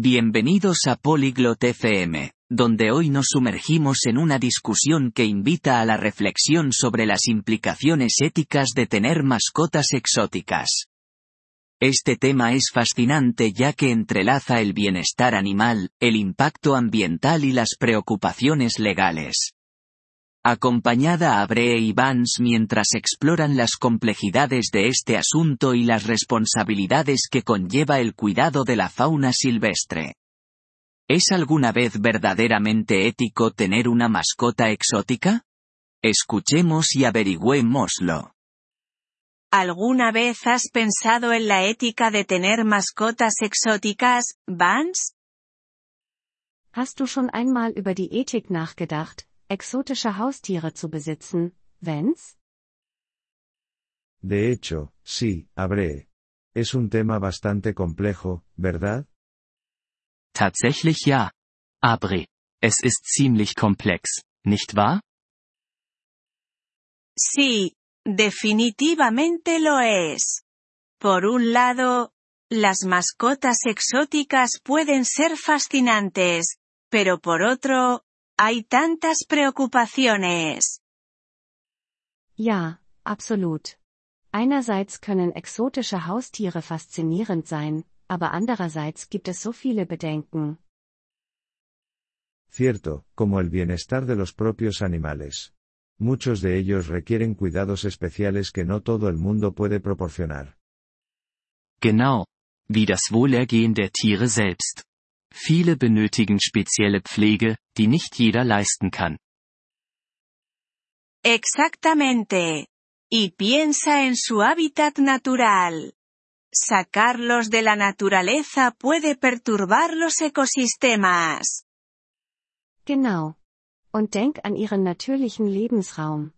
Bienvenidos a Polyglot FM, donde hoy nos sumergimos en una discusión que invita a la reflexión sobre las implicaciones éticas de tener mascotas exóticas. Este tema es fascinante ya que entrelaza el bienestar animal, el impacto ambiental y las preocupaciones legales. Acompañada a Bree y Vance mientras exploran las complejidades de este asunto y las responsabilidades que conlleva el cuidado de la fauna silvestre. ¿Es alguna vez verdaderamente ético tener una mascota exótica? Escuchemos y averigüémoslo. ¿Alguna vez has pensado en la ética de tener mascotas exóticas, Vance? Hast du schon einmal über die Ethik nachgedacht, exotische Haustiere zu besitzen, Vance? De hecho, sí, habré. Es un tema bastante complejo, ¿verdad? Tatsächlich ja. Abre. Es ist ziemlich komplex, nicht wahr? Sí, definitivamente lo es. Por un lado, las mascotas exóticas pueden ser fascinantes, pero por otro, hay tantas preocupaciones. Ja, absolut. Einerseits können exotische Haustiere faszinierend sein, aber andererseits gibt es so viele Bedenken. Cierto, como el bienestar de los propios animales. Muchos de ellos requieren cuidados especiales que no todo el mundo puede proporcionar. Genau. Wie das Wohlergehen der Tiere selbst. Viele benötigen spezielle Pflege, die nicht jeder leisten kann. Exactamente. Y piensa en su hábitat natural. Sacarlos de la naturaleza puede perturbar los ecosistemas. Genau. Und denk an ihren natürlichen Lebensraum.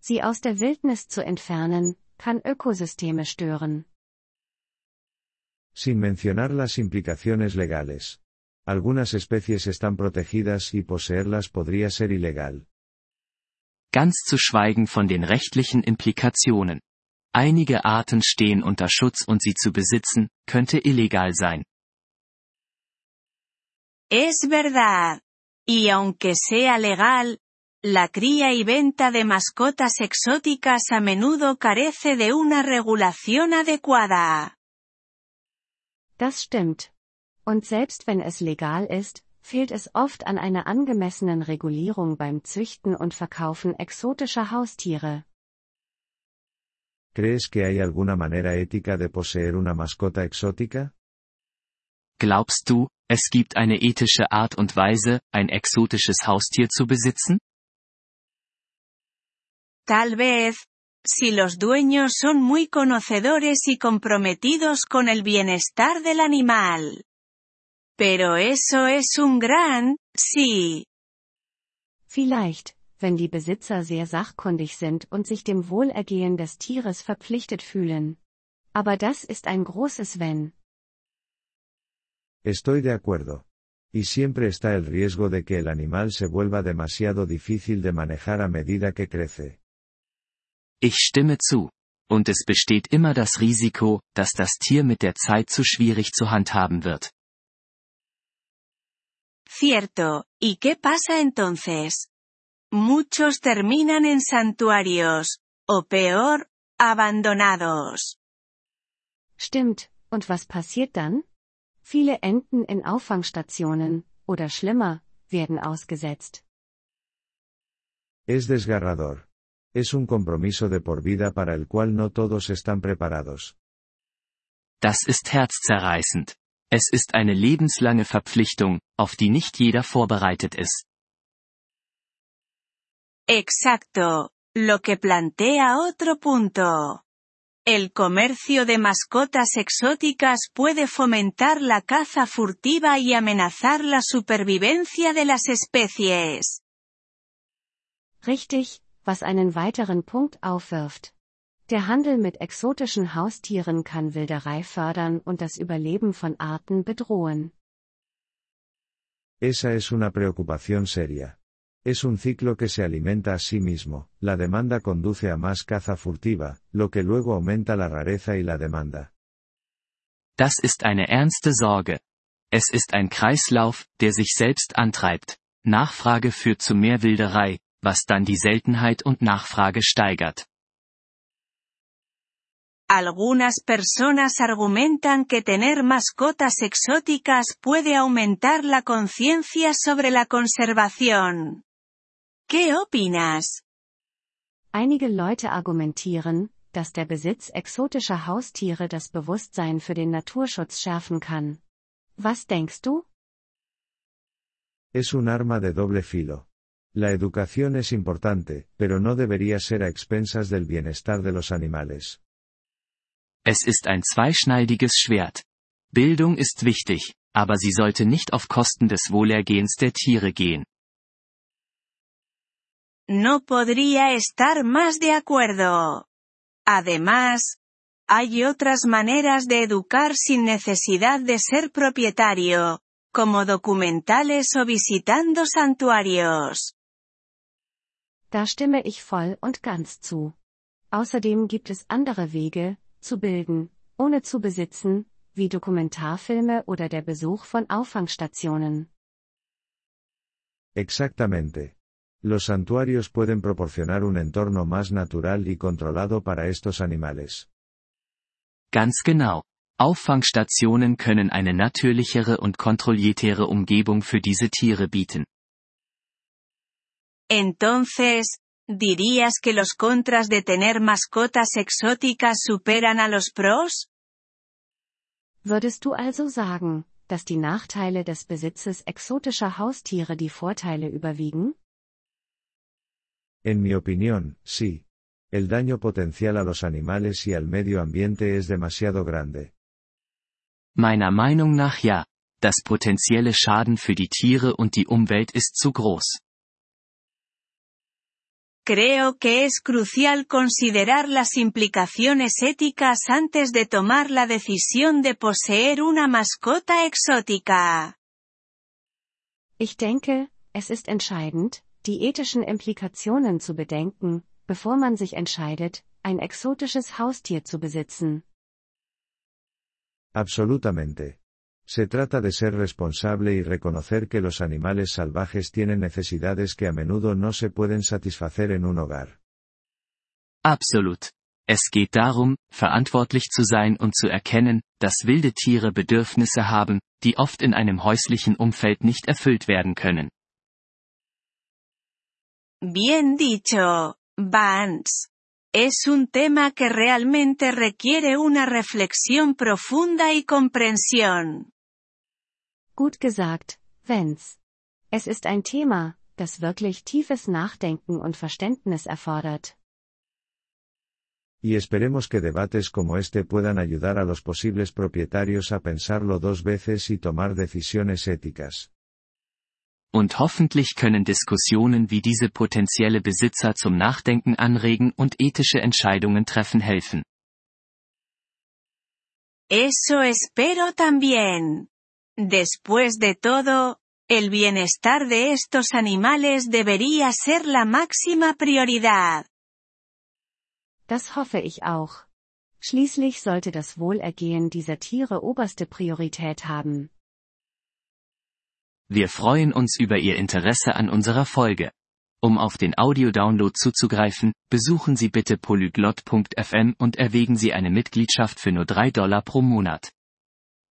Sie aus der Wildnis zu entfernen, kann Ökosysteme stören. Sin mencionar las implicaciones legales. Algunas especies están protegidas y poseerlas podría ser ilegal. Ganz zu schweigen von den rechtlichen Implikationen. Einige Arten stehen unter Schutz und sie zu besitzen, könnte illegal sein. Es verdad. Y aunque sea legal, la cría y venta de mascotas exóticas a menudo carece de una regulación adecuada. Das stimmt. Und selbst wenn es legal ist, fehlt es oft an einer angemessenen Regulierung beim Züchten und Verkaufen exotischer Haustiere. ¿Crees que hay alguna manera ética de poseer una mascota exótica? Glaubst du, es gibt eine ethische Art und Weise, ein exotisches Haustier zu besitzen? Tal vez, si los dueños son muy conocedores y comprometidos con el bienestar del animal. Pero eso es un gran, sí. Vielleicht, wenn die Besitzer sehr sachkundig sind und sich dem Wohlergehen des Tieres verpflichtet fühlen. Aber das ist ein großes Wenn. Estoy de acuerdo. Y siempre está el riesgo de que el animal se vuelva demasiado difícil de manejar a medida que crece. Ich stimme zu. Und es besteht immer das Risiko, dass das Tier mit der Zeit zu schwierig zu handhaben wird. Cierto, ¿y qué pasa entonces? Muchos terminan en santuarios, o peor, abandonados. Stimmt, und was passiert dann? Viele enden in Auffangstationen, oder schlimmer, werden ausgesetzt. Es desgarrador. Es un compromiso de por vida para el cual no todos están preparados. Das ist herzzerreißend. Es ist eine lebenslange Verpflichtung, auf die nicht jeder vorbereitet ist. Exacto, lo que plantea otro punto. El comercio de mascotas exóticas puede fomentar la caza furtiva y amenazar la supervivencia de las especies. Richtig, was einen weiteren Punkt aufwirft. Der Handel mit exotischen Haustieren kann Wilderei fördern und das Überleben von Arten bedrohen. Esa es una preocupación seria. Es un ciclo que se alimenta a sí mismo, la demanda conduce a más caza furtiva, lo que luego aumenta la rareza y la demanda. Das ist eine ernste Sorge. Es ist ein Kreislauf, der sich selbst antreibt. Nachfrage führt zu mehr Wilderei, was dann die Seltenheit und Nachfrage steigert. Algunas personas argumentan que tener mascotas exóticas puede aumentar la conciencia sobre la conservación. ¿Qué opinas? Einige Leute argumentieren, dass der Besitz exotischer Haustiere das Bewusstsein für den Naturschutz schärfen kann. Was denkst du? Es un arma de doble filo. La educación es importante, pero no debería ser a expensas del bienestar de los animales. Es ist ein zweischneidiges Schwert. Bildung ist wichtig, aber sie sollte nicht auf Kosten des Wohlergehens der Tiere gehen. No podría estar más de acuerdo. Además, hay otras maneras de educar sin necesidad de ser propietario, como documentales o visitando santuarios. Da stimme ich voll und ganz zu. Außerdem gibt es andere Wege, zu bilden, ohne zu besitzen, wie Dokumentarfilme oder der Besuch von Auffangstationen. Exactamente. Los santuarios pueden proporcionar un entorno más natural y controlado para estos animales. Ganz genau. Auffangstationen können eine natürlichere und kontrolliertere Umgebung für diese Tiere bieten. Entonces, ¿dirías que los contras de tener mascotas exóticas superan a los pros? Würdest du also sagen, dass die Nachteile des Besitzes exotischer Haustiere die Vorteile überwiegen? En mi opinión, sí. El daño potencial a los animales y al medio ambiente es demasiado grande. Meiner Meinung nach ja. Das potenzielle Schaden für die Tiere und die Umwelt ist zu groß. Creo que es crucial considerar las implicaciones éticas antes de tomar la decisión de poseer una mascota exótica. Ich denke, es ist entscheidend, die ethischen Implikationen zu bedenken, bevor man sich entscheidet, ein exotisches Haustier zu besitzen. Absolutamente. Se trata de ser responsable y reconocer que los animales salvajes tienen necesidades que a menudo no se pueden satisfacer en un hogar. Absolut. Es geht darum, verantwortlich zu sein und zu erkennen, dass wilde Tiere Bedürfnisse haben, die oft in einem häuslichen Umfeld nicht erfüllt werden können. Bien dicho, Vance. Es un tema que realmente requiere una reflexión profunda y comprensión. Gut gesagt, Vance. Es ist ein Thema, das wirklich tiefes Nachdenken und Verständnis erfordert. Y esperemos que debates como este puedan ayudar a los posibles propietarios a pensarlo dos veces y tomar decisiones éticas. Und hoffentlich können Diskussionen wie diese potenzielle Besitzer zum Nachdenken anregen und ethische Entscheidungen treffen helfen. Eso espero también. Después de todo, el bienestar de estos animales debería ser la máxima prioridad. Das hoffe ich auch. Schließlich sollte das Wohlergehen dieser Tiere oberste Priorität haben. Wir freuen uns über Ihr Interesse an unserer Folge. Um auf den Audiodownload zuzugreifen, besuchen Sie bitte polyglot.fm und erwägen Sie eine Mitgliedschaft für nur 3 Dollar pro Monat.